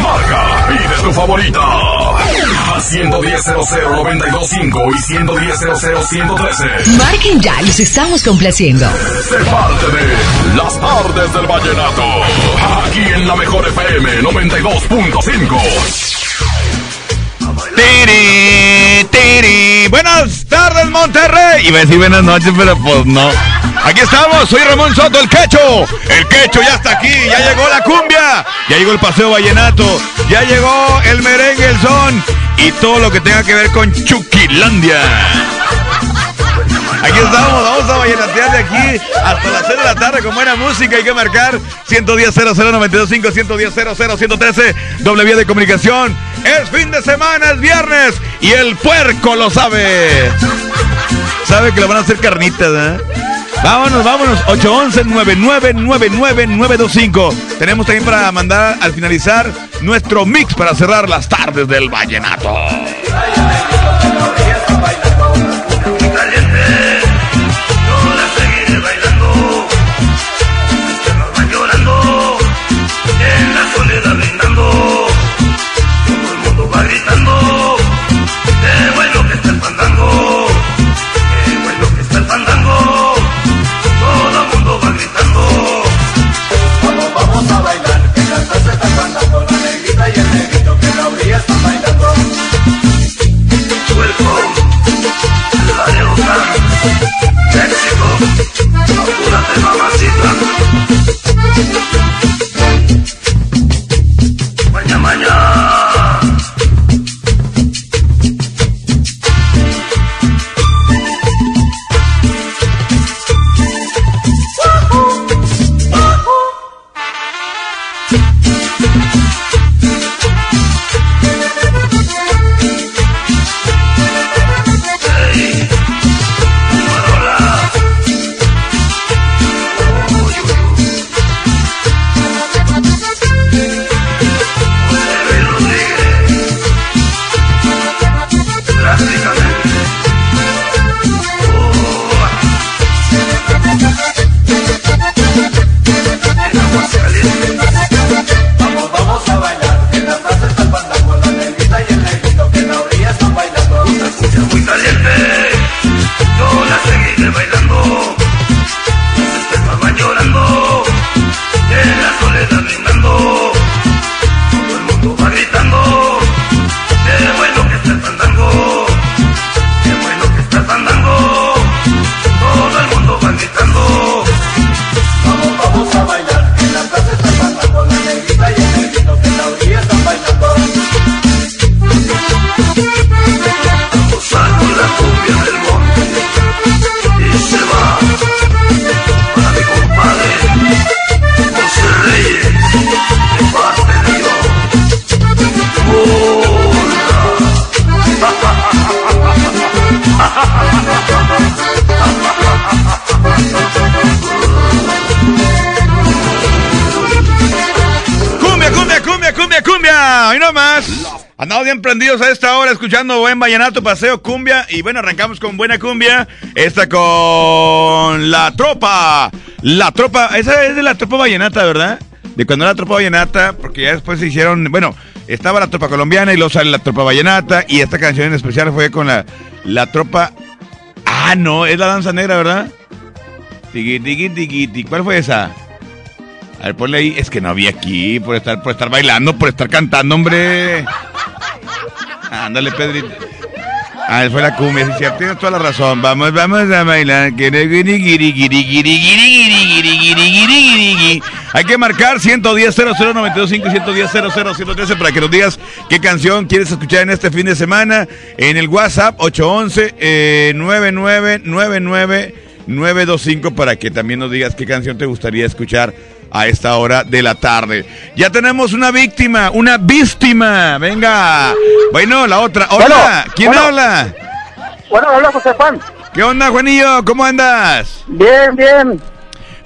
Marca, pide tu favorita. A 110 925 y 110 113 Marquen ya, los estamos complaciendo. Se parte de Las tardes del vallenato. Aquí en la mejor FM 92.5. Tiri, tiri. Buenas tardes, Monterrey. Iba a decir buenas noches, pero pues no. Aquí estamos, soy Ramón Soto, el quecho. El quecho ya está aquí, ya llegó la cumbia, ya llegó el paseo vallenato, ya llegó el merengue, el son y todo lo que tenga que ver con Chuquilandia. Aquí estamos, vamos a vallenatear de aquí hasta las 6 de la tarde con buena música. Hay que marcar 110 00925 110 113 doble vía de comunicación. Es fin de semana, es viernes y el puerco lo sabe. Sabe que le van a hacer carnitas, ¿eh? Vámonos, vámonos. 811-9999-925. Tenemos también para mandar al finalizar nuestro mix para cerrar las tardes del vallenato. Andamos bien prendidos a esta hora escuchando buen vallenato, paseo, cumbia. Y bueno, arrancamos con buena cumbia. Esta con la tropa. La tropa, esa es de la tropa vallenata, ¿verdad? De cuando era la tropa vallenata, porque ya después se hicieron, bueno, estaba la tropa colombiana y luego sale la tropa vallenata. Y esta canción en especial fue con la, la tropa. Ah, no, es la danza negra, ¿verdad? Tiki, tiki, tiki, ¿Cuál fue esa? A ver, ponle ahí. Es que no había aquí por estar, por estar bailando, por estar cantando, hombre. Ándale, Pedrito. Ah, fue la cumbia, cierto, tienes toda la razón. Vamos, vamos a bailar. Hay que marcar 110 00925 110 00113 para que nos digas qué canción quieres escuchar en este fin de semana. En el WhatsApp 811 eh, 9999 925 para que también nos digas qué canción te gustaría escuchar a esta hora de la tarde. Ya tenemos una víctima, una víctima. Venga. Bueno, la otra. Hola, Bueno, ¿quién bueno. habla? Bueno, hola José Juan. ¿Qué onda, Juanillo? ¿Cómo andas? Bien, bien.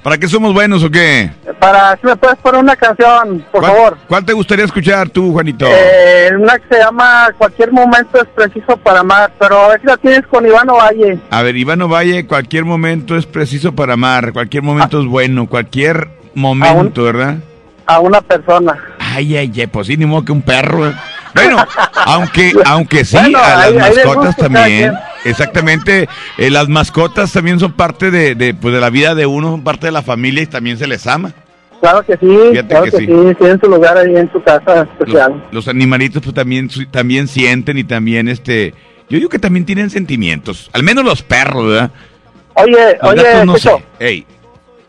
¿Para qué somos buenos o qué? Para si me puedes poner una canción, por ¿Cuál, favor. ¿Cuál te gustaría escuchar tú, Juanito? Eh, una que se llama Cualquier momento es preciso para amar, pero a ver si la tienes con Iván Valle. A ver, Iván Valle, cualquier momento es preciso para amar, cualquier momento es bueno, cualquier momento, ¿verdad? A una persona. Ay, ay, ay, pues sí, ni modo que un perro. ¿eh? Bueno, aunque, aunque sí, Bueno, a las mascotas también. Exactamente, eh, las mascotas también son parte de, de, pues, de la vida de uno, son parte de la familia y también se les ama. Claro que sí, Fíjate claro que que, sí. sí. Tienen su lugar ahí en su casa especial. Los, los animalitos pues también, también sienten y también, este, yo digo que también tienen sentimientos, al menos los perros, ¿verdad? Oye, Los oye, gatos no Chicho, sé. Ey.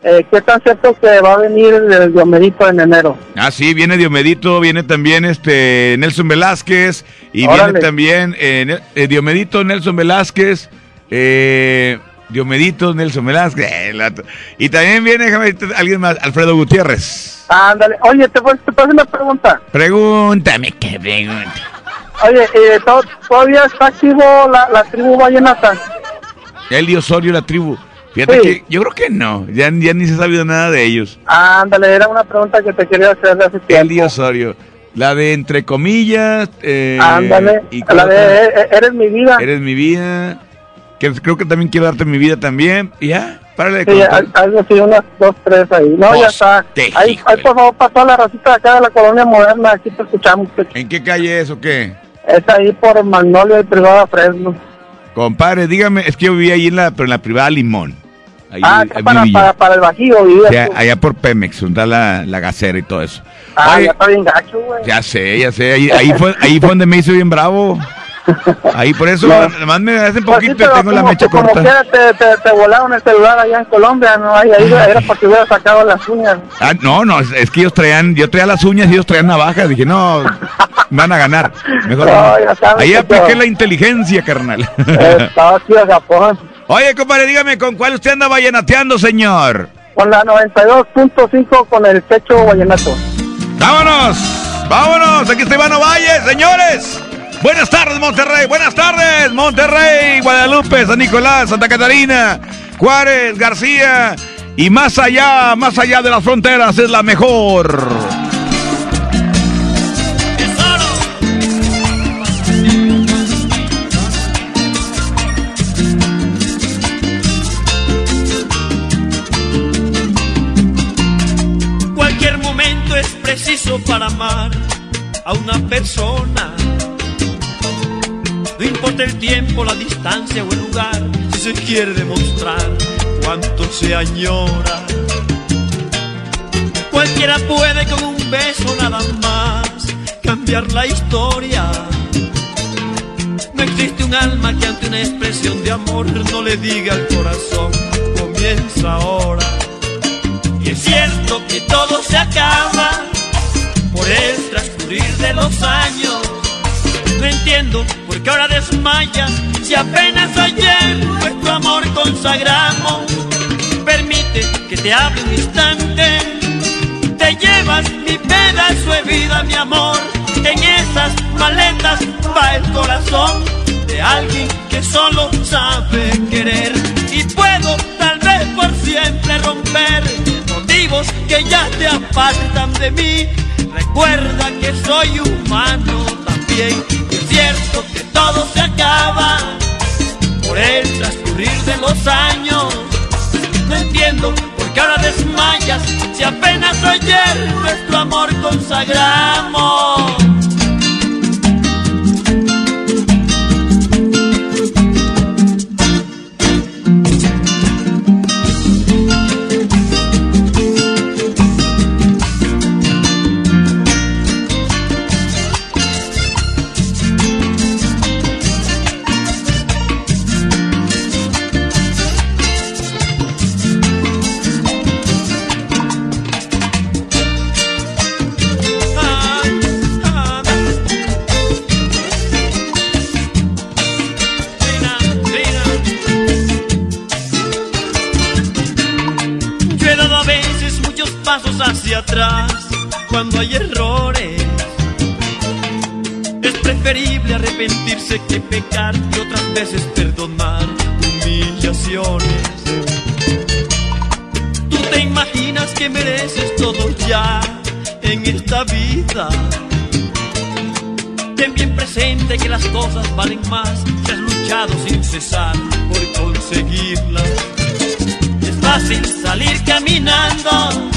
Eh, ¿qué tan cierto que va a venir el Diomerito en enero? Ah, sí, viene Diomedito, viene también este Nelson Velázquez y viene también eh, eh, Diomedito, Nelson Velázquez, eh, Diomedito, Nelson Velázquez, eh, y también viene déjame alguien más, Alfredo Gutiérrez. Ándale, oye, te, te hacer una pregunta. Pregúntame qué pregunta. Oye, eh, ¿to- ¿todavía está activo la, la tribu vallenata? Eli Osorio, la tribu. Fíjate Sí. que yo creo que no, ya, ya ni se ha sabido nada de ellos. Ándale, era una pregunta que te quería hacer de hace tiempo. Eli Osorio, la de entre comillas, eh, Ándale, y la de eh, eh, Eres mi vida. Eres mi vida. Que creo que también quiero darte mi vida también. Y ya, párale de Sí, contar. algo así, unas dos, tres ahí. No, ya Pues, está. Ahí, ahí, por favor, para toda la racita de acá de la colonia moderna, aquí te escuchamos. que ¿En qué calle es o qué? Es ahí por Magnolia y Privada Fresno. Compadre, dígame, es que yo viví ahí en la, pero en la privada Limón. Ahí, ah, ahí para, para, para el Bajío, vives allá, tú. allá por Pemex, donde está la, la gacera y todo eso. Ah, Oye, ya está bien gacho, güey. ya sé, ya sé. Ahí, ahí, fue, ahí fue donde me hice bien bravo. Ahí por eso, No. además me hace Pues sí, poquito y pero tengo la como- mecha como corta. quiera te, te, te volaron el celular allá en Colombia, ¿no? Ahí, ahí era para que hubieras sacado las uñas. Ah, no, no, es, es que ellos traían, yo traía las uñas y ellos traían navajas. Dije, no, van a ganar. Mejor No, no. Ahí apliqué yo- la inteligencia, carnal. Estaba aquí a Japón. Oye, compadre, dígame, ¿con cuál usted anda vallenateando, señor? Con la 92.5 con el techo vallenato. ¡Vámonos! ¡Vámonos! Aquí está Ivano Valle, señores. Buenas tardes, Monterrey. Buenas tardes, Monterrey, Guadalupe, San Nicolás, Santa Catarina, Juárez, García. Y más allá, más allá de las fronteras, es la mejor. Preciso para amar a una persona. No importa el tiempo, la distancia o el lugar, si se quiere demostrar cuánto se añora. Cualquiera puede con un beso nada más cambiar la historia. No existe un alma que ante una expresión de amor no le diga al corazón, comienza ahora. Y es cierto que todo se acaba por el transcurrir de los años. No entiendo por qué ahora desmayas si apenas ayer nuestro amor consagramos. Permite que te hable un instante. Te llevas mi pedazo de vida, mi amor. En esas maletas va el corazón de alguien que solo sabe querer. Y puedo tal vez por siempre romper motivos que ya te apartan de mí. Recuerda que soy humano también. Y es cierto que todo se acaba por el transcurrir de los años. No entiendo por qué ahora desmayas si apenas ayer nuestro amor consagramos. Pasos hacia atrás cuando hay errores. Es preferible arrepentirse que pecar y otras veces perdonar humillaciones. Tú te imaginas que mereces todo ya en esta vida. Ten bien presente que las cosas valen más si has luchado sin cesar por conseguirlas. Es fácil salir caminando,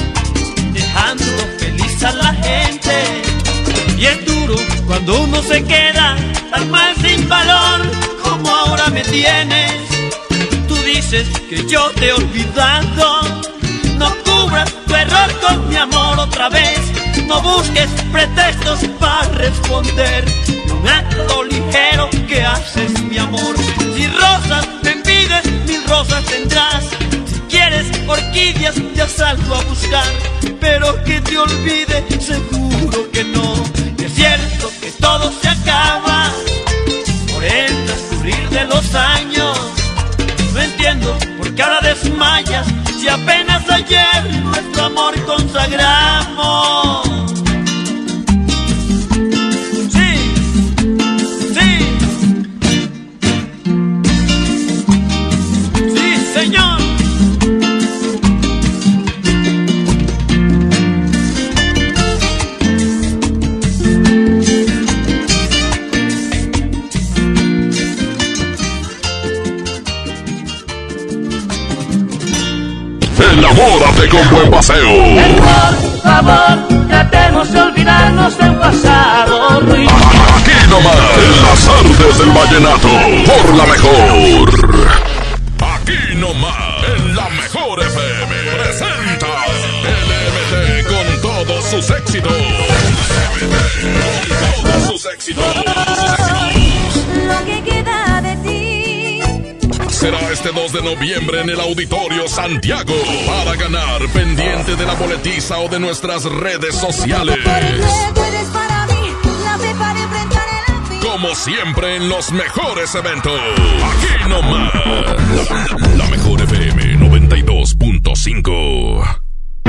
dejando feliz a la gente. Y es duro cuando uno se queda tan mal sin valor como ahora me tienes. Tú dices que yo te he olvidado. No cubras tu error con mi amor otra vez. No busques pretextos para responder un acto ligero que haces mi amor. Si rosas me pides, mil rosas tendrás. Si quieres orquídeas, ya salgo a buscar. Pero que te olvide, seguro que no. Y es cierto que todo se acaba por el transcurrir de los años. No entiendo por qué ahora desmayas si apenas ayer nuestro amor consagramos. Con buen paseo. Por favor, tratemos de olvidarnos del pasado ruido. Aquí nomás, en las artes del vallenato, por la mejor. Aquí nomás, en la mejor FM, presenta LMT con todos sus éxitos. LMT con todos sus éxitos. Será este 2 de noviembre en el Auditorio Santiago para ganar pendiente de la boletiza o de nuestras redes sociales. Como siempre en los mejores eventos. Aquí nomás. La, la mejor FM 92.5.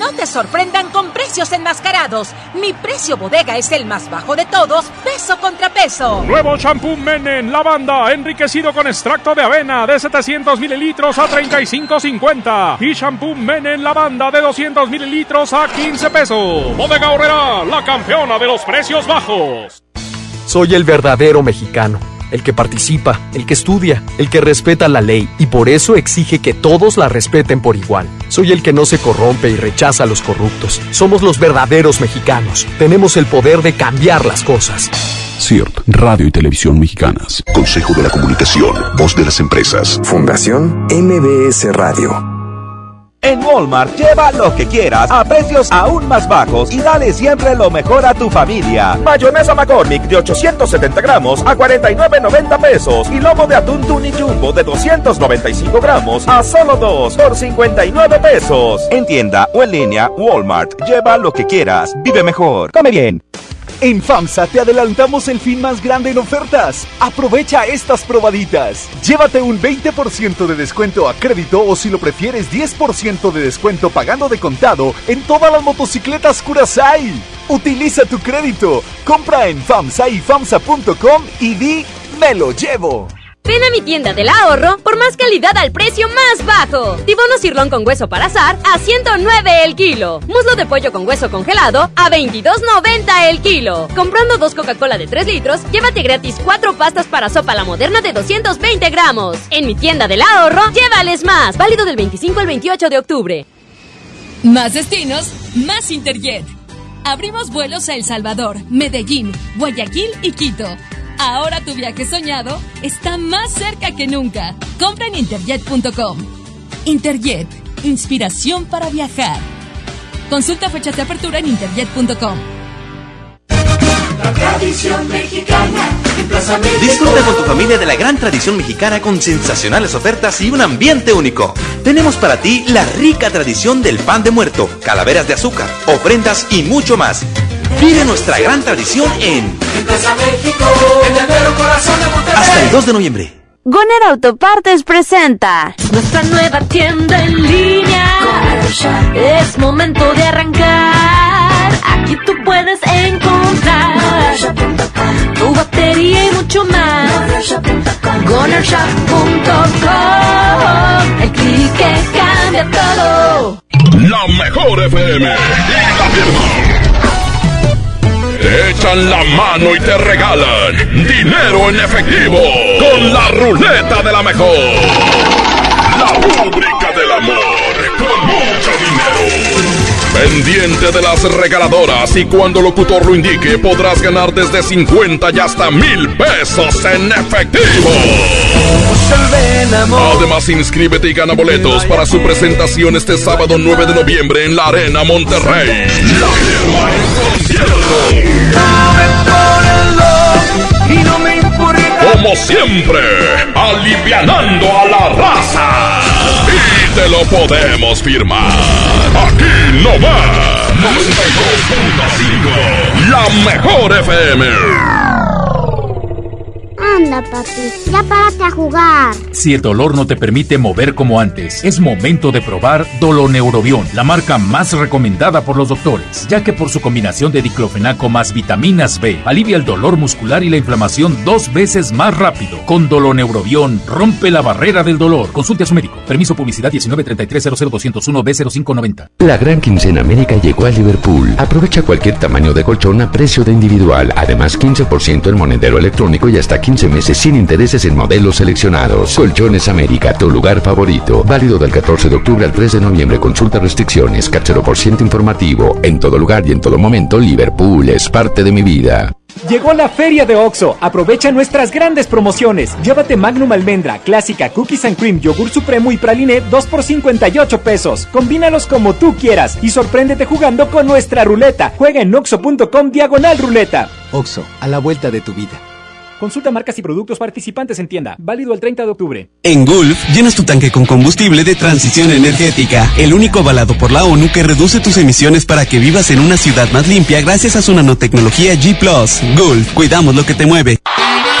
No te sorprendan con precios enmascarados. Mi precio bodega es el más bajo de todos, peso contra peso. Nuevo shampoo Menen Lavanda, enriquecido con extracto de avena de 700 mililitros a 35.50. Y shampoo Menen Lavanda de 200 mililitros a 15 pesos. Bodega Horrera, la campeona de los precios bajos. Soy el verdadero mexicano, el que participa, el que estudia, el que respeta la ley y por eso exige que todos la respeten por igual. Soy el que no se corrompe y rechaza a los corruptos. Somos los verdaderos mexicanos. Tenemos el poder de cambiar las cosas. CIRT, Radio y Televisión Mexicanas. Consejo de la Comunicación, Voz de las Empresas. Fundación MBS Radio. En Walmart lleva lo que quieras a precios aún más bajos y dale siempre lo mejor a tu familia. Mayonesa McCormick de 870 gramos a 49.90 pesos y lomo de atún Tuni Jumbo de 295 gramos a solo 2 por 59 pesos. En tienda o en línea, Walmart. Lleva lo que quieras. Vive mejor. Come bien. En FAMSA te adelantamos el fin más grande en ofertas. Aprovecha estas probaditas. Llévate un 20% de descuento a crédito o si lo prefieres 10% de descuento pagando de contado en todas las motocicletas Curasai. Utiliza tu crédito. Compra en FAMSA y FAMSA.com y di me lo llevo. Ven a mi tienda del ahorro por más calidad al precio más bajo. Tibono cirlón con hueso para azar a 109 el kilo. Muslo de pollo con hueso congelado a 22.90 el kilo. Comprando dos Coca-Cola de 3 litros, llévate gratis cuatro pastas para sopa la moderna de 220 gramos. En mi tienda del ahorro, llévales más. Válido del 25 al 28 de octubre. Más destinos, más Interjet. Abrimos vuelos a El Salvador, Medellín, Guayaquil y Quito. Ahora tu viaje soñado está más cerca que nunca. Compra en interjet.com. Interjet, inspiración para viajar. Consulta fechas de apertura en interjet.com. La tradición mexicana en Plaza México. Disfruta con tu familia de la gran tradición mexicana con sensacionales ofertas y un ambiente único. Tenemos para ti la rica tradición del pan de muerto, calaveras de azúcar, ofrendas y mucho más. Vive nuestra gran tradición en En Plaza México, en el mero corazón de Monterrey. hasta el 2 de noviembre. Goner Autopartes presenta nuestra nueva tienda en línea. Es momento de arrancar. Aquí tú puedes encontrar tu batería y mucho más. GonerShop.com El clic que cambia todo. La mejor FM y la firma. Echan la mano y te regalan dinero en efectivo con la ruleta de la mejor. La rúbrica del amor con. Pendiente de las regaladoras y cuando locutor lo indique podrás ganar desde 50 y hasta mil pesos en efectivo. Además, inscríbete y gana boletos para su presentación este sábado 9 de noviembre en la Arena Monterrey. Como siempre, alivianando a la raza. Te lo podemos firmar. Aquí no más. 92.5. La mejor FM. Anda, papi, ya párate a jugar. Si el dolor no te permite mover como antes, es momento de probar Doloneurobión, la marca más recomendada por los doctores, ya que por su combinación de diclofenaco más vitaminas B, alivia el dolor muscular y la inflamación dos veces más rápido. Con Doloneurobión, rompe la barrera del dolor. Consulte a su médico. Permiso publicidad 1933-00201-B0590. La gran quincena América llegó a Liverpool. Aprovecha cualquier tamaño de colchón a precio de individual. Además, 15% en monedero electrónico y hasta 15 meses sin intereses en modelos seleccionados. Colchones América, tu lugar favorito. Válido del 14 de octubre al 3 de noviembre. Consulta restricciones. Cachero por ciento informativo. En todo lugar y en todo momento, Liverpool es parte de mi vida. Llegó la feria de OXO. Aprovecha nuestras grandes promociones. Llévate Magnum Almendra, Clásica, Cookies and Cream, Yogur Supremo y Praline 2 por 58 pesos. Combínalos como tú quieras y sorpréndete jugando con nuestra ruleta. Juega en oxo.com diagonal ruleta. Oxo, a la vuelta de tu vida. Consulta marcas y productos participantes en tienda. Válido el 30 de octubre. En Gulf, llenas tu tanque con combustible de transición energética, el único avalado por la ONU que reduce tus emisiones para que vivas en una ciudad más limpia gracias a su nanotecnología G ⁇ Gulf, cuidamos lo que te mueve.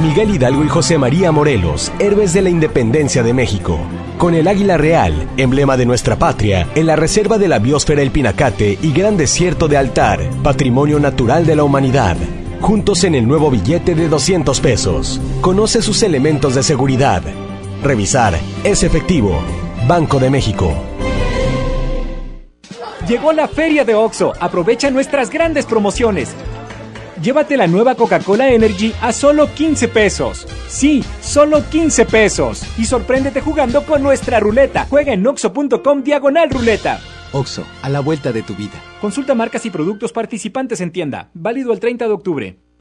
Miguel Hidalgo y José María Morelos, héroes de la independencia de México. Con el águila real, emblema de nuestra patria, en la reserva de la biosfera El Pinacate y Gran Desierto de Altar, patrimonio natural de la humanidad. Juntos en el nuevo billete de 200 pesos. Conoce sus elementos de seguridad. Revisar, es efectivo. Banco de México. Llegó la feria de OXO. Aprovecha nuestras grandes promociones. Llévate la nueva Coca-Cola Energy a solo 15 pesos. Sí, solo 15 pesos. Y sorpréndete jugando con nuestra ruleta. Juega en oxo.com diagonal ruleta. Oxo, a la vuelta de tu vida. Consulta marcas y productos participantes en tienda. Válido el 30 de octubre.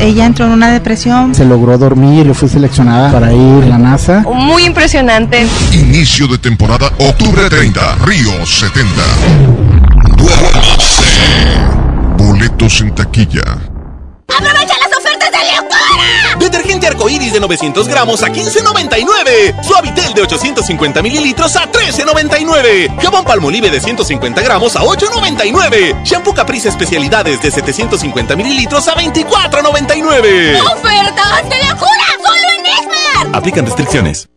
ella entró en una depresión. Se logró dormir y fue seleccionada para ir a la NASA. Muy impresionante. Inicio de temporada, octubre 30, Río 70. Boletos en taquilla. ¡Aprovecha ofertas de locura! Detergente arcoíris de 900 gramos a 15.99. Suavitel de 850 mililitros a 13.99. Jabón Palmolive de 150 gramos a 8.99. Shampoo Caprice Especialidades de 750 mililitros a 24.99. ¡Ofertas de locura! ¡Solo en Esmar! Aplican restricciones.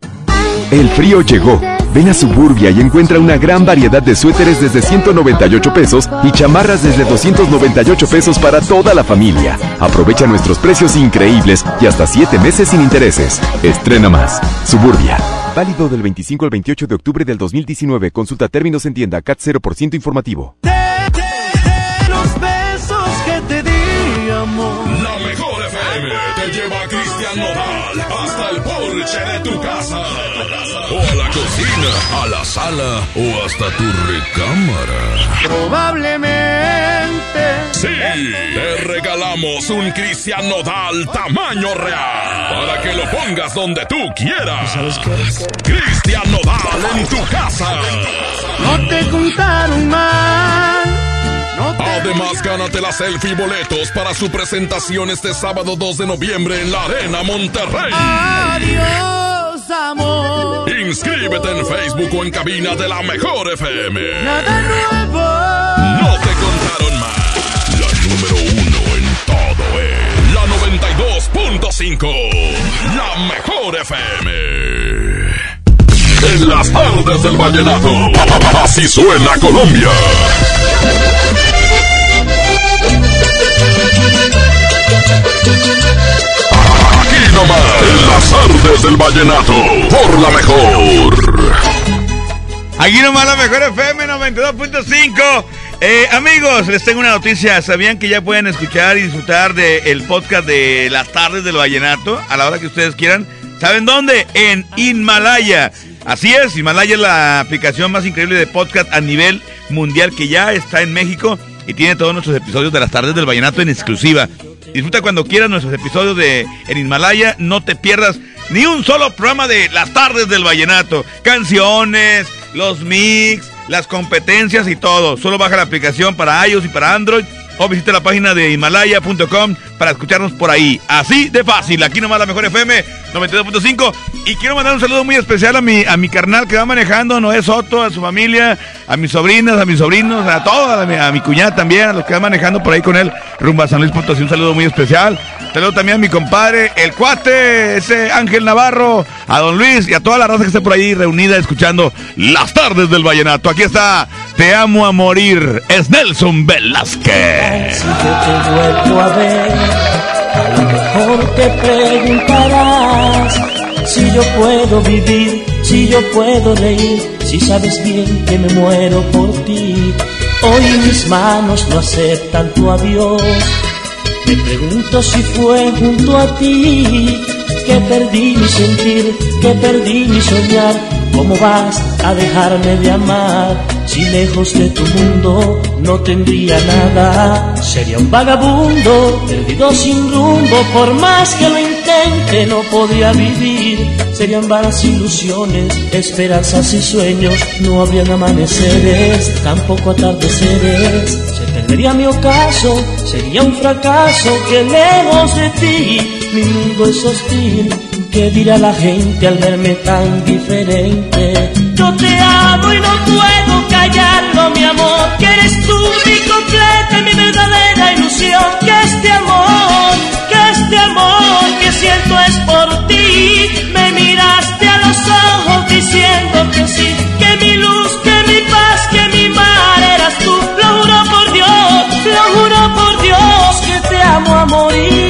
El frío llegó. Ven a Suburbia y encuentra una gran variedad de suéteres desde 198 pesos y chamarras desde 298 pesos para toda la familia. Aprovecha nuestros precios increíbles y hasta 7 meses sin intereses. Estrena más. Suburbia. Válido del 25 al 28 de octubre del 2019. Consulta términos en tienda CAT 0% informativo. Los besos que te di, amor. La mejor FM te lleva Nodal hasta el porche de tu casa. O a la cocina, a la sala o hasta tu recámara. Probablemente. Sí, te regalamos un Cristian Nodal tamaño real para que lo pongas donde tú quieras. ¿Sabes qué? Cristian Nodal en tu casa. No te contaron mal. Además, gánate la selfie y boletos para su presentación este sábado 2 de noviembre en la Arena Monterrey. Adiós, amor. Inscríbete en Facebook o en cabina de la Mejor FM. Nada nuevo. No te contaron más. La número uno en todo es la 92.5. La Mejor FM. En las tardes del vallenato. Así suena Colombia. En las tardes del vallenato, por la mejor. Aquí nomás la mejor FM 92.5. Eh, amigos, les tengo una noticia. ¿Sabían que ya pueden escuchar y disfrutar del podcast de las tardes del vallenato a la hora que ustedes quieran? ¿Saben dónde? En Himalaya. Así es, Himalaya es la aplicación más increíble de podcast a nivel mundial que ya está en México y tiene todos nuestros episodios de las tardes del vallenato en exclusiva. Disfruta cuando quieras nuestros episodios de en Himalaya, no te pierdas ni un solo programa de las tardes del vallenato. Canciones, los mix, las competencias y todo. Solo baja la aplicación para iOS y para Android o visita la página de himalaya.com para escucharnos por ahí. Así de fácil. Aquí nomás la mejor FM 92.5. Y quiero mandar un saludo muy especial a mi, a mi carnal que va manejando, Noé Soto, a su familia, a mis sobrinas, a mis sobrinos, a todos, a mi, cuñada también, a los que van manejando por ahí con él, rumbo a San Luis Potosí. Un saludo muy especial. Saludo también a mi compadre, el cuate, ese Ángel Navarro, a don Luis y a toda la raza que esté por ahí reunida escuchando las tardes del vallenato. Aquí está, Te amo a morir, es Nelson Velázquez. Si yo te he vuelto a ver, a lo mejor te preguntarás si yo puedo vivir, si yo puedo reír, si sabes bien que me muero por ti. Hoy mis manos no aceptan tu adiós. Me pregunto si fue junto a ti que perdí mi sentir, que perdí mi soñar. ¿Cómo vas a dejarme de amar? Si lejos de tu mundo no tendría nada, sería un vagabundo, perdido sin rumbo. Por más que lo intente, no podría vivir. Serían vanas ilusiones, esperanzas y sueños. No habrían amaneceres, tampoco atardeceres. Se perdería mi ocaso, sería un fracaso que lejos de ti mi mundo es hostil. ¿Qué dirá la gente al verme tan diferente? Yo te amo y no puedo callarlo, mi amor. Que eres tú mi completa, mi verdadera ilusión. Que este amor, que este amor que siento es por ti. Me miraste a los ojos diciendo que sí. Que mi luz, que mi paz, que mi mar eras tú. Lo juro por Dios, lo juro por Dios que te amo a morir.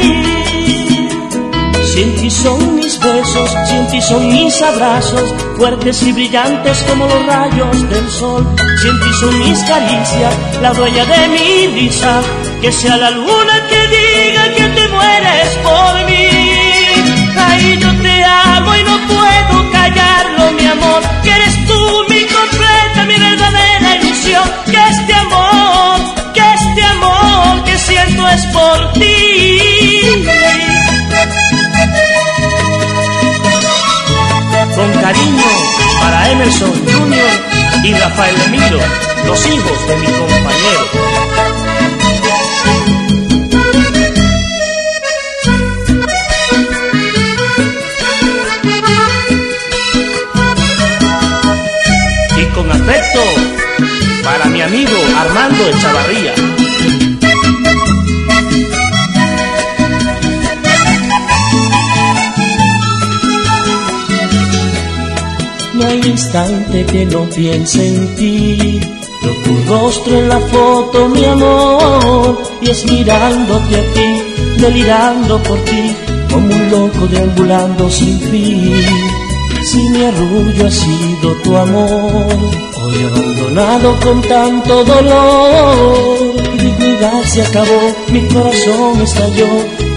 Si en ti son mis besos, si en ti son mis abrazos, fuertes y brillantes como los rayos del sol. Si en ti son mis caricias, la dueña de mi risa, que sea la luna que diga que te mueres por mí. Ay, yo te amo y no puedo callarlo, mi amor, que eres tú mi completa, mi verdadera ilusión. Que este amor, que este amor que siento es por ti. Cariño para Emerson Jr. y Rafael Emilio, los hijos de mi compañero. Y con afecto para mi amigo Armando Echavarría. Instante que no piense en ti. Veo tu rostro en la foto, mi amor, y es mirándote a ti, delirando por ti, como un loco deambulando sin fin. Si mi arrullo ha sido tu amor, hoy abandonado con tanto dolor, mi dignidad se acabó, mi corazón estalló,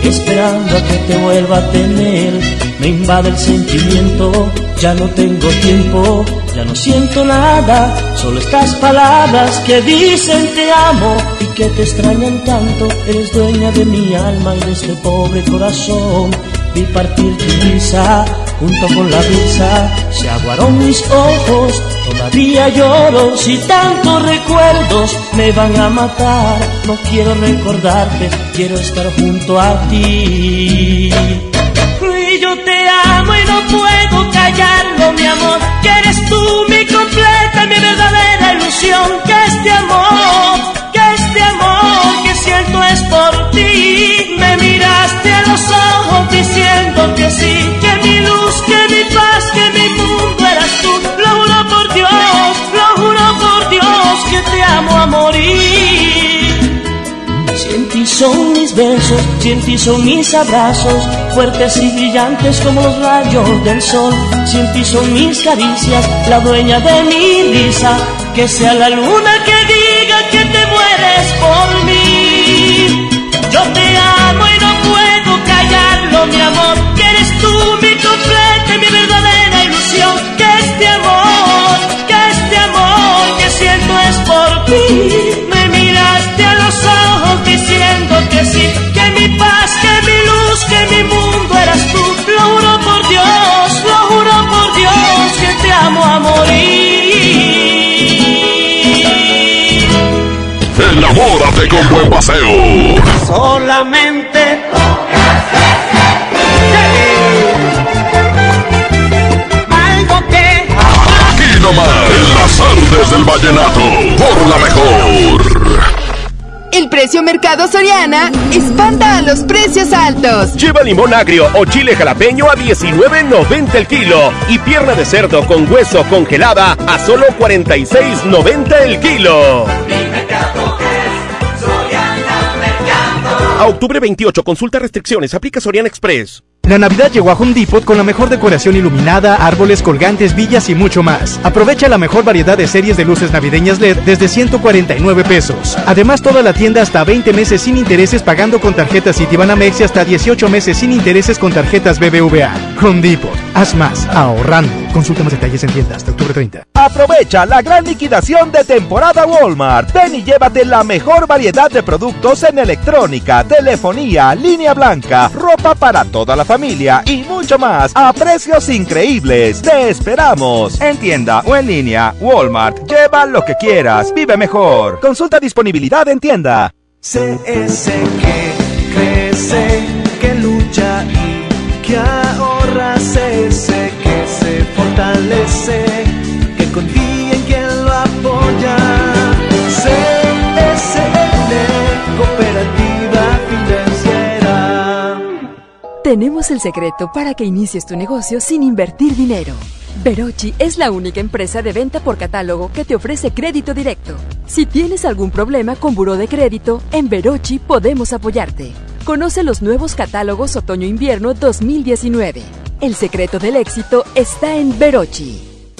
esperando a que te vuelva a tener. Me invade el sentimiento, ya no tengo tiempo, ya no siento nada, solo estas palabras que dicen te amo y que te extrañan tanto. Eres dueña de mi alma y de este pobre corazón. Vi partir tu risa junto con la brisa, se aguaron mis ojos, todavía lloro. Si tantos recuerdos me van a matar, no quiero recordarte, quiero estar junto a ti. Y yo te amo y no puedo callarlo, mi amor. Que eres tú mi completa, mi verdadera ilusión. Que este amor, que este amor besos, si en ti son mis abrazos, fuertes y brillantes como los rayos del sol. Si en ti son mis caricias, la dueña de mi risa, que sea la luna que diga que te mueres por mí. Yo te amo y no puedo callarlo, mi amor, que eres tú mi completa mi verdadera ilusión. Que este amor, que este amor que siento es por ti. Enamórate con buen paseo. Solamente algo que Aquí nomás, en las artes del vallenato, por la mejor. El precio Mercado Soriana espanta a los precios altos. Lleva limón agrio o chile jalapeño a 19.90 el kilo y pierna de cerdo con hueso congelada a solo 46.90 el kilo. A octubre 28, consulta restricciones, aplica Soriana Express. La Navidad llegó a Home con la mejor decoración iluminada, árboles, colgantes, villas y mucho más. Aprovecha la mejor variedad de series de luces navideñas LED desde 149 pesos. Además, toda la tienda hasta 20 meses sin intereses pagando con tarjetas Citibanamex y hasta 18 meses sin intereses con tarjetas BBVA. Home. Haz más ahorrando. Consulta más detalles en tiendas hasta octubre 30. Aprovecha la gran liquidación de temporada Walmart. Ven y llévate la mejor variedad de productos en electrónica, telefonía, línea blanca, ropa para toda la familia y mucho más a precios increíbles. Te esperamos en tienda o en línea. Walmart, lleva lo que quieras, vive mejor. Consulta disponibilidad en tienda. CS crece, que lucha y que ahorra. CS que se fortalece, Tenemos el secreto para que inicies tu negocio sin invertir dinero. Verochi es la única empresa de venta por catálogo que te ofrece crédito directo. Si tienes algún problema con buró de crédito, en Verochi podemos apoyarte. Conoce los nuevos catálogos otoño-invierno 2019. El secreto del éxito está en Verochi.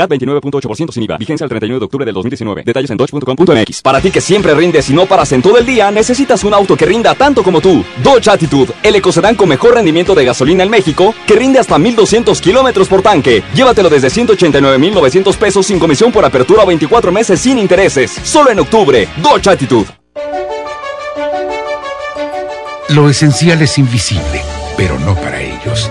CAT 29.8% sin IVA. Vigencia el 31 de octubre del 2019. Detalles en dodge.com.mx. Para ti que siempre rindes y no paras en todo el día, necesitas un auto que rinda tanto como tú. Dodge Attitude, el ecocedán con mejor rendimiento de gasolina en México, que rinde hasta 1200 kilómetros por tanque. Llévatelo desde 189,900 pesos sin comisión por apertura o 24 meses sin intereses. Solo en octubre. Dodge Attitude. Lo esencial es invisible, pero no para ellos.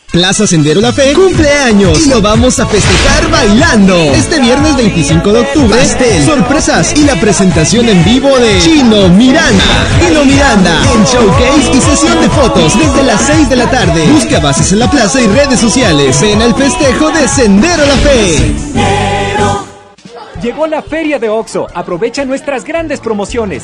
Plaza Sendero La Fe cumpleaños y lo vamos a festejar bailando. Este viernes 25 de octubre, pastel, sorpresas y la presentación en vivo de Chino Miranda. Chino Miranda en showcase y sesión de fotos desde las 6 de la tarde. Busca bases en la plaza y redes sociales. Ven al festejo de Sendero La Fe. Llegó la feria de OXO. Aprovecha nuestras grandes promociones.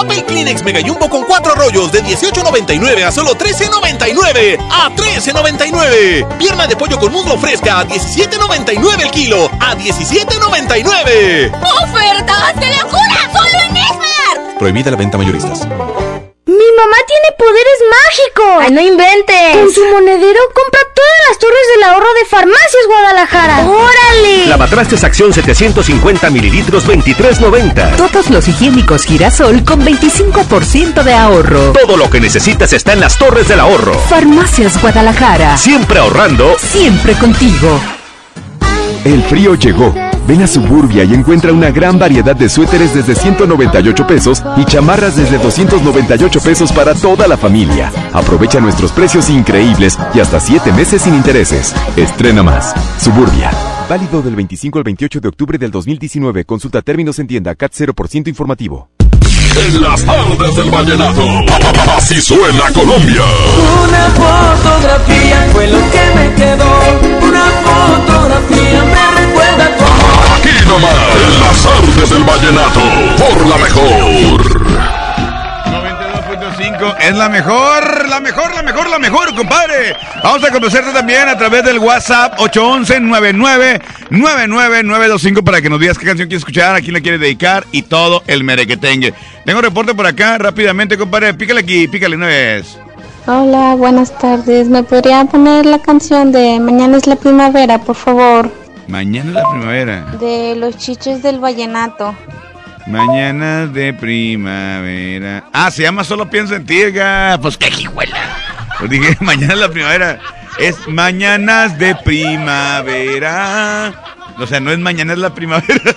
Papel Kleenex Mega Jumbo con 4 rollos de 18.99 a solo 13.99. ¡A 13.99! Pierna de pollo con muslo fresca a 17.99 el kilo. ¡A 17.99! ¡Ofertas de locura! ¡Solo en Esmar! Prohibida la venta mayoristas. ¡Mi mamá tiene poderes mágicos! ¡Ay, no inventes! Con su monedero compra todas las torres del ahorro de Farmacias Guadalajara. Lavatrastes Acción 750 mililitros 23.90. Todos los higiénicos girasol con 25% de ahorro. Todo lo que necesitas está en las torres del ahorro. Farmacias Guadalajara. Siempre ahorrando. Siempre contigo. El frío llegó. Ven a Suburbia y encuentra una gran variedad de suéteres desde 198 pesos y chamarras desde 298 pesos para toda la familia. Aprovecha nuestros precios increíbles y hasta 7 meses sin intereses. Estrena más. Suburbia. Válido del 25 al 28 de octubre del 2019. Consulta términos en tienda CAT 0% informativo. En las tardes del vallenato. Así suena Colombia. Una fotografía fue lo que me quedó. Una fotografía me recuerda como. Aquí nomás, en las tardes del vallenato. Por la mejor. 92.5 es la mejor, la mejor, la mejor, la mejor, compadre. Vamos a conocerte también a través del WhatsApp 811-99-99925 para que nos digas qué canción quieres escuchar, a quién le quieres dedicar y todo el merequetengue. Tengo reporte por acá rápidamente, compadre. Pícale aquí, pícale una vez. Hola, buenas tardes. ¿Me podría poner la canción de Mañana es la primavera, por favor? Mañana es la primavera. De los chiches del vallenato. Mañana de primavera. Ah, se llama Solo pienso en ti, ga. Pues qué hijuela. Pues dije, mañana es la primavera. Es mañanas de primavera. O sea, no es mañana es la primavera.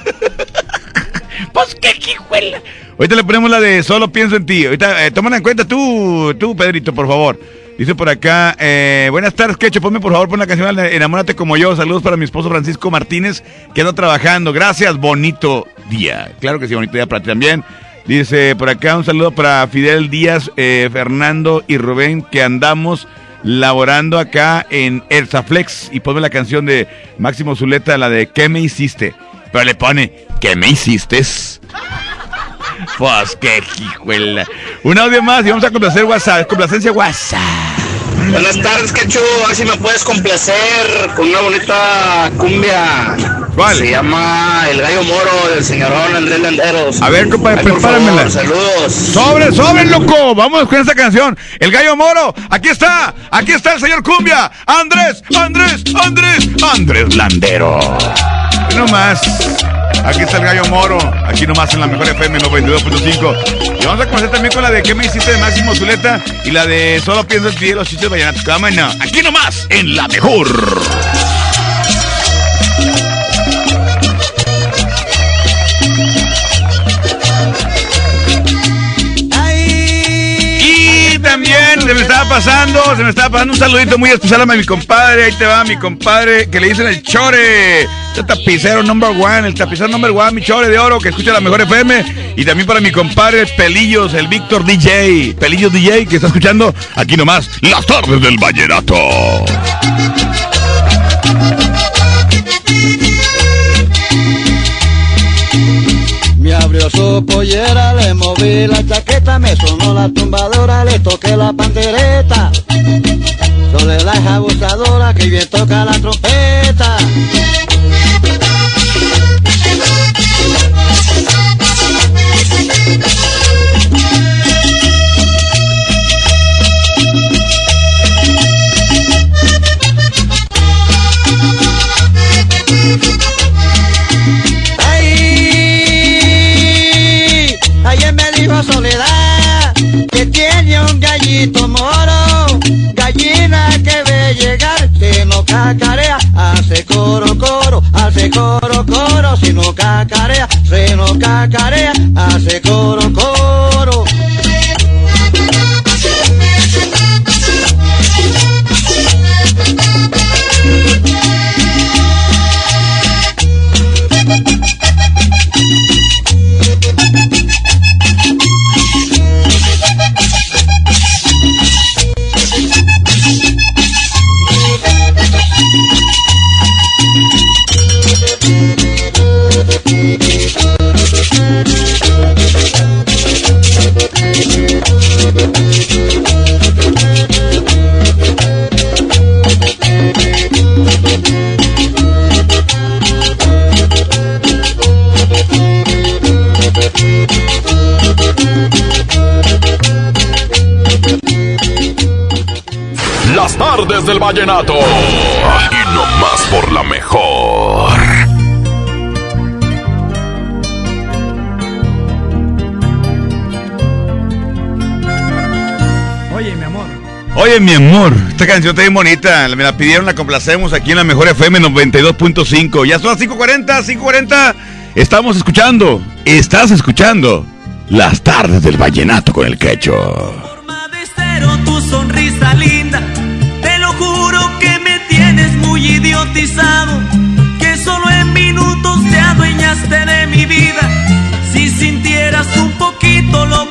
pues qué hijuela. Ahorita le ponemos la de Solo pienso en ti. Ahorita, eh, en cuenta tú, tú, Pedrito, por favor. Dice por acá, eh, buenas tardes, Quecho, ponme por favor, pon la canción Enamórate como yo. Saludos para mi esposo Francisco Martínez, que anda trabajando. Gracias, bonito día. Claro que sí, bonito día para ti también. Dice por acá un saludo para Fidel Díaz, eh, Fernando y Rubén, que andamos laborando acá en Erzaflex. Y ponme la canción de Máximo Zuleta, la de ¿Qué me hiciste? Pero le pone, ¿qué me hiciste? Pues qué hijuela. Un audio más y vamos a complacer WhatsApp. Complacencia WhatsApp. Buenas tardes, Quechu. A ver si me puedes complacer con una bonita cumbia. ¿Cuál? Se llama El Gallo Moro del señorón Andrés Landeros. A ver, compadre, prepáramela. Saludos. ¡Sobre, sobre, loco! Vamos con esta canción. El gallo moro. Aquí está. Aquí está el señor Cumbia. Andrés, Andrés, Andrés, Andrés Landero. Y no más. Aquí está el gallo moro. Aquí nomás en la mejor FM 92.5. Y vamos a comenzar también con la de ¿Qué me hiciste de Máximo Zuleta? Y la de Solo pienso en ti de los chistes vallenatos. Cámara. Aquí nomás en la mejor. Y también se me estaba pasando, se me estaba pasando un saludito muy especial a mi compadre. Ahí te va mi compadre que le dicen el chore. Este tapicero number one, el tapicero number one, mi chore de oro que escucha la mejor FM. Y también para mi compadre Pelillos, el Víctor DJ. Pelillos DJ que está escuchando aquí nomás las tardes del vallenato. Me abrió su pollera, le moví la chaqueta, me sonó la tumbadora, le toqué la pandereta. La hija abusadora que bien toca la trompeta. Cacarea, hace coro coro, hace coro coro, si no cacarea, se no cacarea, hace coro. Del vallenato. Y no más por la mejor. Oye, mi amor. Oye, mi amor, esta canción está bien bonita. Me la pidieron, la complacemos aquí en la mejor FM 92.5. Ya son las 5.40, 5.40. Estamos escuchando, estás escuchando las tardes del vallenato con el quecho.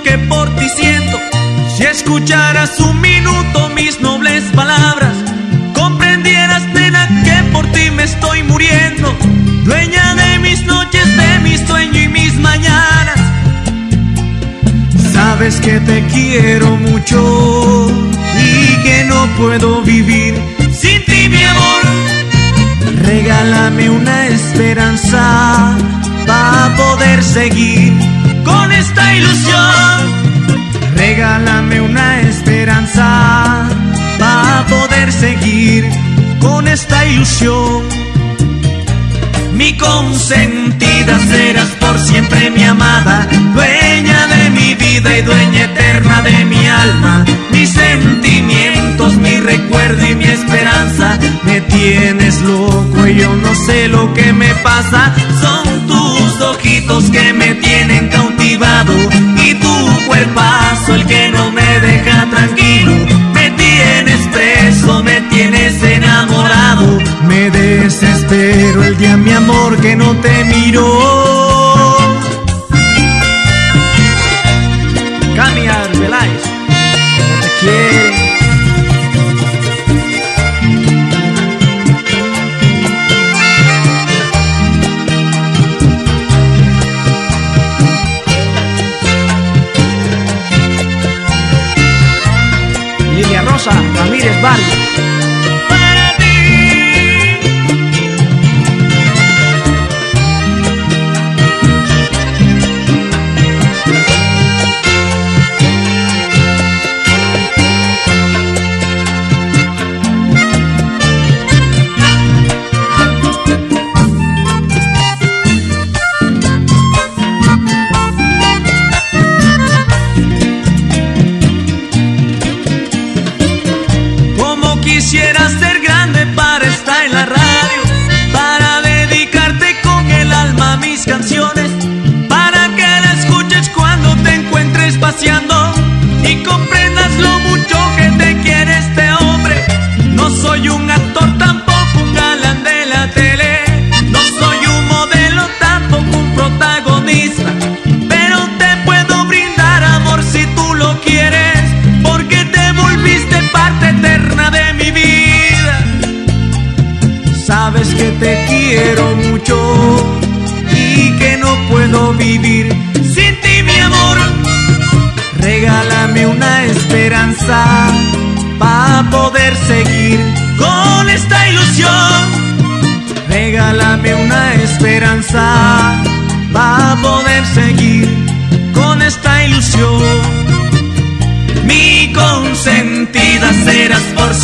Que por ti siento, si escucharas un minuto mis nobles palabras, comprendieras, nena, que por ti me estoy muriendo. Dueña de mis noches, de mi sueño y mis mañanas. Sabes que te quiero mucho y que no puedo vivir sin ti, mi amor. Regálame una esperanza para poder seguir esta ilusión. Regálame una esperanza poder seguir con esta ilusión. Mi consentida serás por siempre mi amada, dueña de mi vida y dueña eterna de mi alma. Mis sentimientos, mi recuerdo y mi esperanza, me tienes loco y yo no sé lo que me pasa. Son tus ojitos que desespero el día, mi amor, que no te miro. Cambiar, Veláez, como te quiere. Lilia Rosa Ramírez Valle.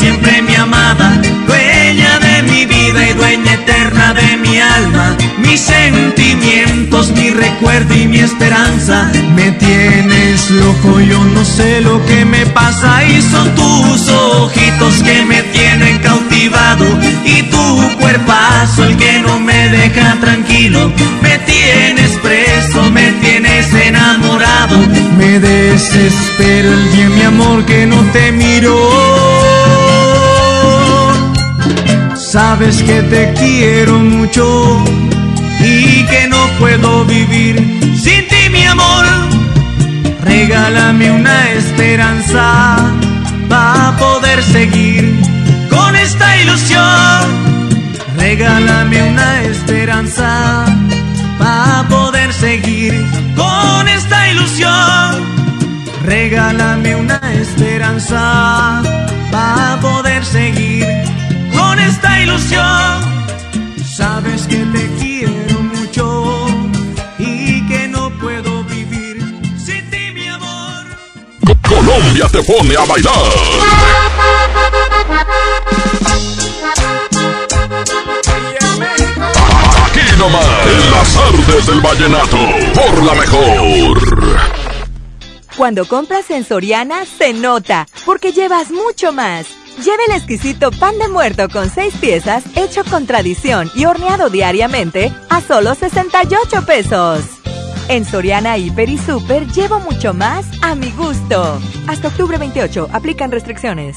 Siempre mi amada, dueña de mi vida y dueña eterna de mi alma. Mis sentimientos, mi recuerdo y mi esperanza, me tienes loco, yo no sé lo que me pasa y son tus ojitos que me tienen cautivado y tu cuerpazo el que no me deja tranquilo. Me tienes preso, me tienes enamorado, me desespero el día mi amor que no te miro. Sabes que te quiero mucho y que no puedo vivir sin ti, mi amor. Regálame una esperanza para poder seguir con esta ilusión. Regálame una esperanza para poder seguir con esta ilusión. Regálame una esperanza para poder seguir con esta ilusión. Sabes que te quiero mucho y que no puedo vivir sin ti, mi amor. Colombia te pone a bailar. Aquí nomás, en las artes del vallenato, por la mejor. Cuando compras en Soriana, se nota, porque llevas mucho más. Lleve el exquisito pan de muerto con seis piezas, hecho con tradición y horneado diariamente, a solo 68 pesos. En Soriana Hiper y Super llevo mucho más a mi gusto. Hasta octubre 28, aplican restricciones.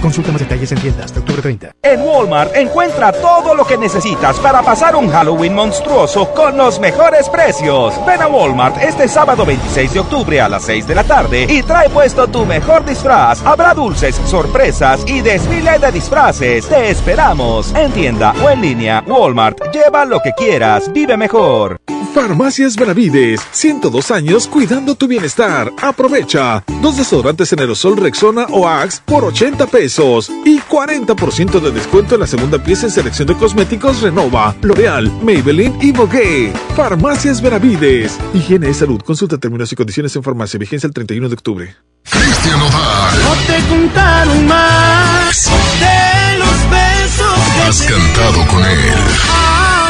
Consulta más detalles en tiendas hasta octubre 30. En Walmart encuentra todo lo que necesitas para pasar un Halloween monstruoso con los mejores precios. Ven a Walmart este sábado 26 de octubre a las 6 de la tarde y trae puesto tu mejor disfraz. Habrá dulces, sorpresas y desfile de disfraces. Te esperamos en tienda o en línea. Walmart, lleva lo que quieras, vive mejor. Farmacias Benavides, 102 años cuidando tu bienestar. Aprovecha. Dos desodorantes en aerosol Rexona o Axe por 80 pesos y 40% de descuento en la segunda pieza en selección de cosméticos Renova, L'Oreal, Maybelline y Vogue. Farmacias Benavides. Higiene y salud. Consulta términos y condiciones en farmacia. Vigencia el 31 de octubre. Cristian Nodal. No te contaron más de los besos que Has cantado con él.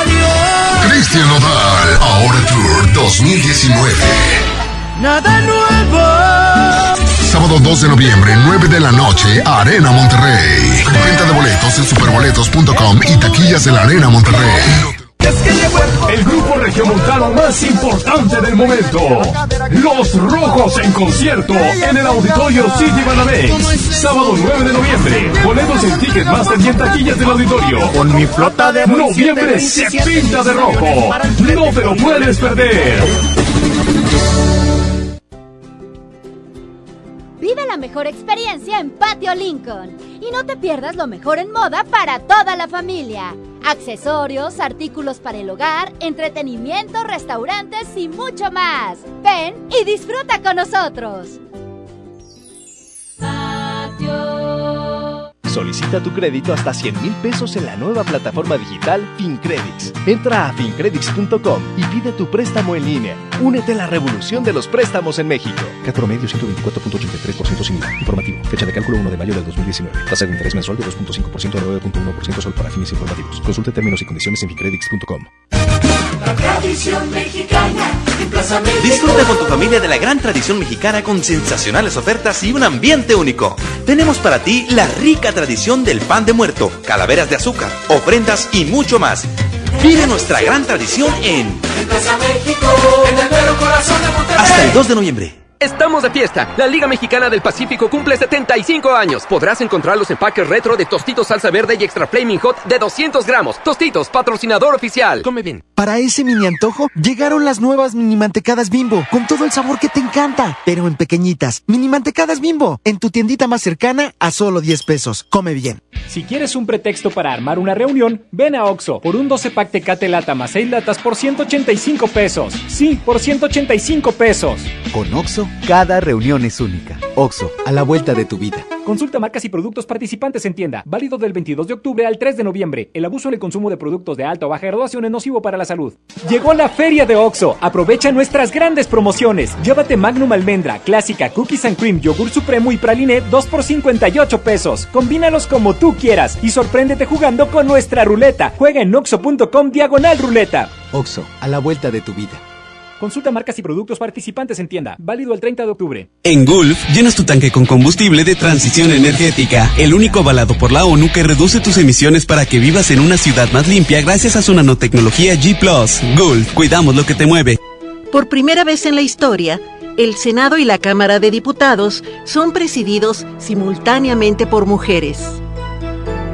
Adiós. Cristian Nodal. Ahora Tour 2019. Nada nuevo. Sábado 2 de noviembre, 9 de la noche, Arena Monterrey. Venta de boletos en superboletos.com y taquillas de la Arena Monterrey. El grupo regiomontano más importante del momento. Los Rojos en concierto en el Auditorio City Banamex. Sábado 9 de noviembre. Boletos en Ticketmaster y en taquillas del auditorio. Con mi flota de Noviembre se pinta de rojo. No te lo puedes perder. Vive la mejor experiencia en Patio Lincoln y no te pierdas lo mejor en moda para toda la familia. Accesorios, artículos para el hogar, entretenimiento, restaurantes y mucho más. Ven y disfruta con nosotros. Solicita tu crédito hasta 100 mil pesos en la nueva plataforma digital FinCredits. Entra a fincredits.com y pide tu préstamo en línea. Únete a la revolución de los préstamos en México. CAT promedio 124.83% sin IVA. Informativo. Fecha de cálculo 1 de mayo del 2019. Tasa de interés mensual de 2.5% a 9.1% solo para fines informativos. Consulte términos y condiciones en fincredits.com. La tradición mexicana en Plaza México. Disfruta con tu familia de la gran tradición mexicana con sensacionales ofertas y un ambiente único. Tenemos para ti la rica tradición del pan de muerto, calaveras de azúcar, ofrendas y mucho más. Vive nuestra gran tradición en En Plaza México, en el mero corazón de Monterrey. hasta el 2 de noviembre. Estamos de fiesta. La Liga Mexicana del Pacífico cumple 75 años. Podrás encontrar los empaques retro de Tostitos Salsa Verde y Extra Flaming Hot de 200 gramos. Tostitos, patrocinador oficial. Come bien. Para ese mini antojo, llegaron las nuevas mini mantecadas bimbo, con todo el sabor que te encanta, pero en pequeñitas. Mini mantecadas bimbo, en tu tiendita más cercana a solo 10 pesos. Come bien. Si quieres un pretexto para armar una reunión, ven a Oxo por un 12 pack Tecate lata más 6 latas por 185 pesos. Sí, por 185 pesos. Con Oxo, cada reunión es única. Oxo, a la vuelta de tu vida. Consulta marcas y productos participantes en tienda. Válido del 22 de octubre al 3 de noviembre. El abuso en el consumo de productos de alta o baja graduación es nocivo para la salud. Llegó la feria de Oxo. Aprovecha nuestras grandes promociones. Llévate Magnum Almendra, Clásica, Cookies and Cream, Yogur Supremo y Praline 2 por 58 pesos. Combínalos como tú quieras y sorpréndete jugando con nuestra ruleta. Juega en oxo.com diagonal ruleta. Oxo, a la vuelta de tu vida. Consulta marcas y productos participantes en tienda. Válido el 30 de octubre. En Gulf, llenas tu tanque con combustible de transición energética, el único avalado por la ONU que reduce tus emisiones para que vivas en una ciudad más limpia gracias a su nanotecnología G ⁇ Gulf, cuidamos lo que te mueve. Por primera vez en la historia, el Senado y la Cámara de Diputados son presididos simultáneamente por mujeres.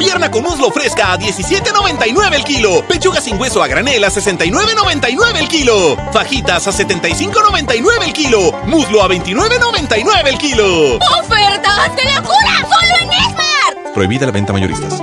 Pierna con muslo fresca a 17.99 el kilo. Pechuga sin hueso a granel a 69.99 el kilo. Fajitas a 75.99 el kilo. Muslo a 29.99 el kilo. ¡Ofertas de locura! ¡Solo en Esmar! Prohibida la venta mayoristas.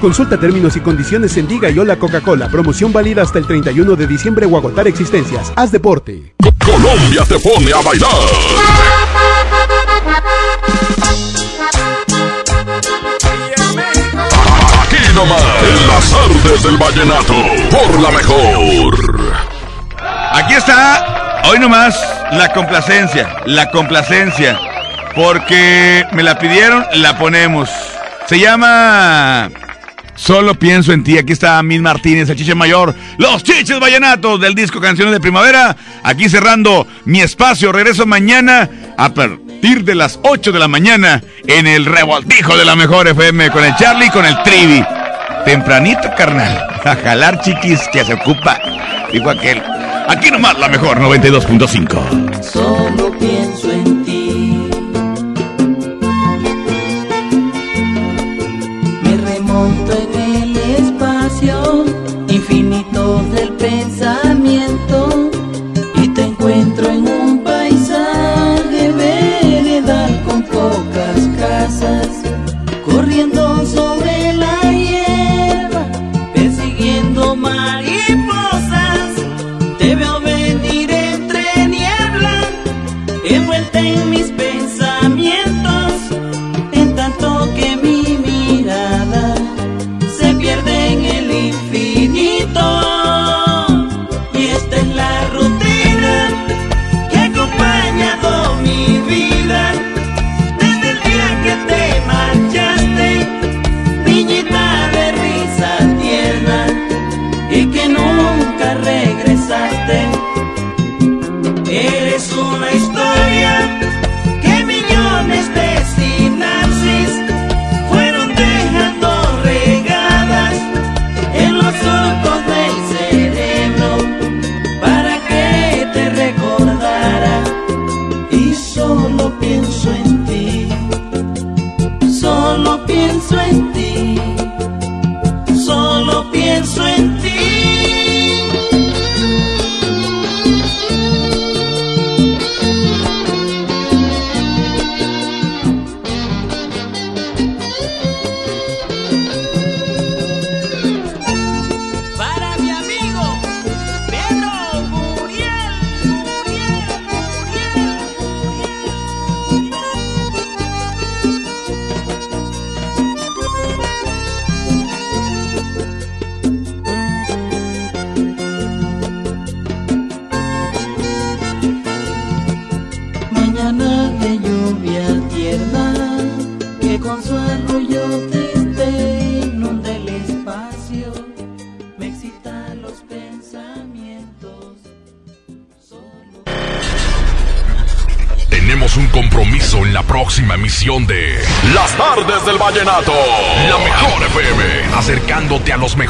Consulta términos y condiciones en Diga y Hola Coca-Cola. Promoción válida hasta el 31 de diciembre o agotar existencias. Haz deporte. Colombia te pone a bailar. Aquí nomás, en las artes del vallenato, por la mejor. Aquí está, hoy nomás, la complacencia, la complacencia. Porque me la pidieron, la ponemos. Se llama Solo pienso en ti. Aquí está Mil Martínez, el chiche mayor. Los chiches vallenatos del disco Canciones de Primavera. Aquí cerrando mi espacio. Regreso mañana a partir de las 8 de la mañana en el revoltijo de la mejor FM con el Charlie y con el Trivi. Tempranito, carnal. A jalar chiquis que se ocupa. Dijo aquel. Aquí nomás la mejor 92.5. Solo pienso pensamiento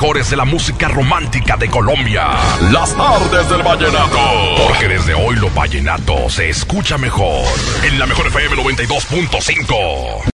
mejores de la música romántica de Colombia. Las Tardes del Vallenato. Porque desde hoy lo vallenato se escucha mejor. En la mejor FM 92.5.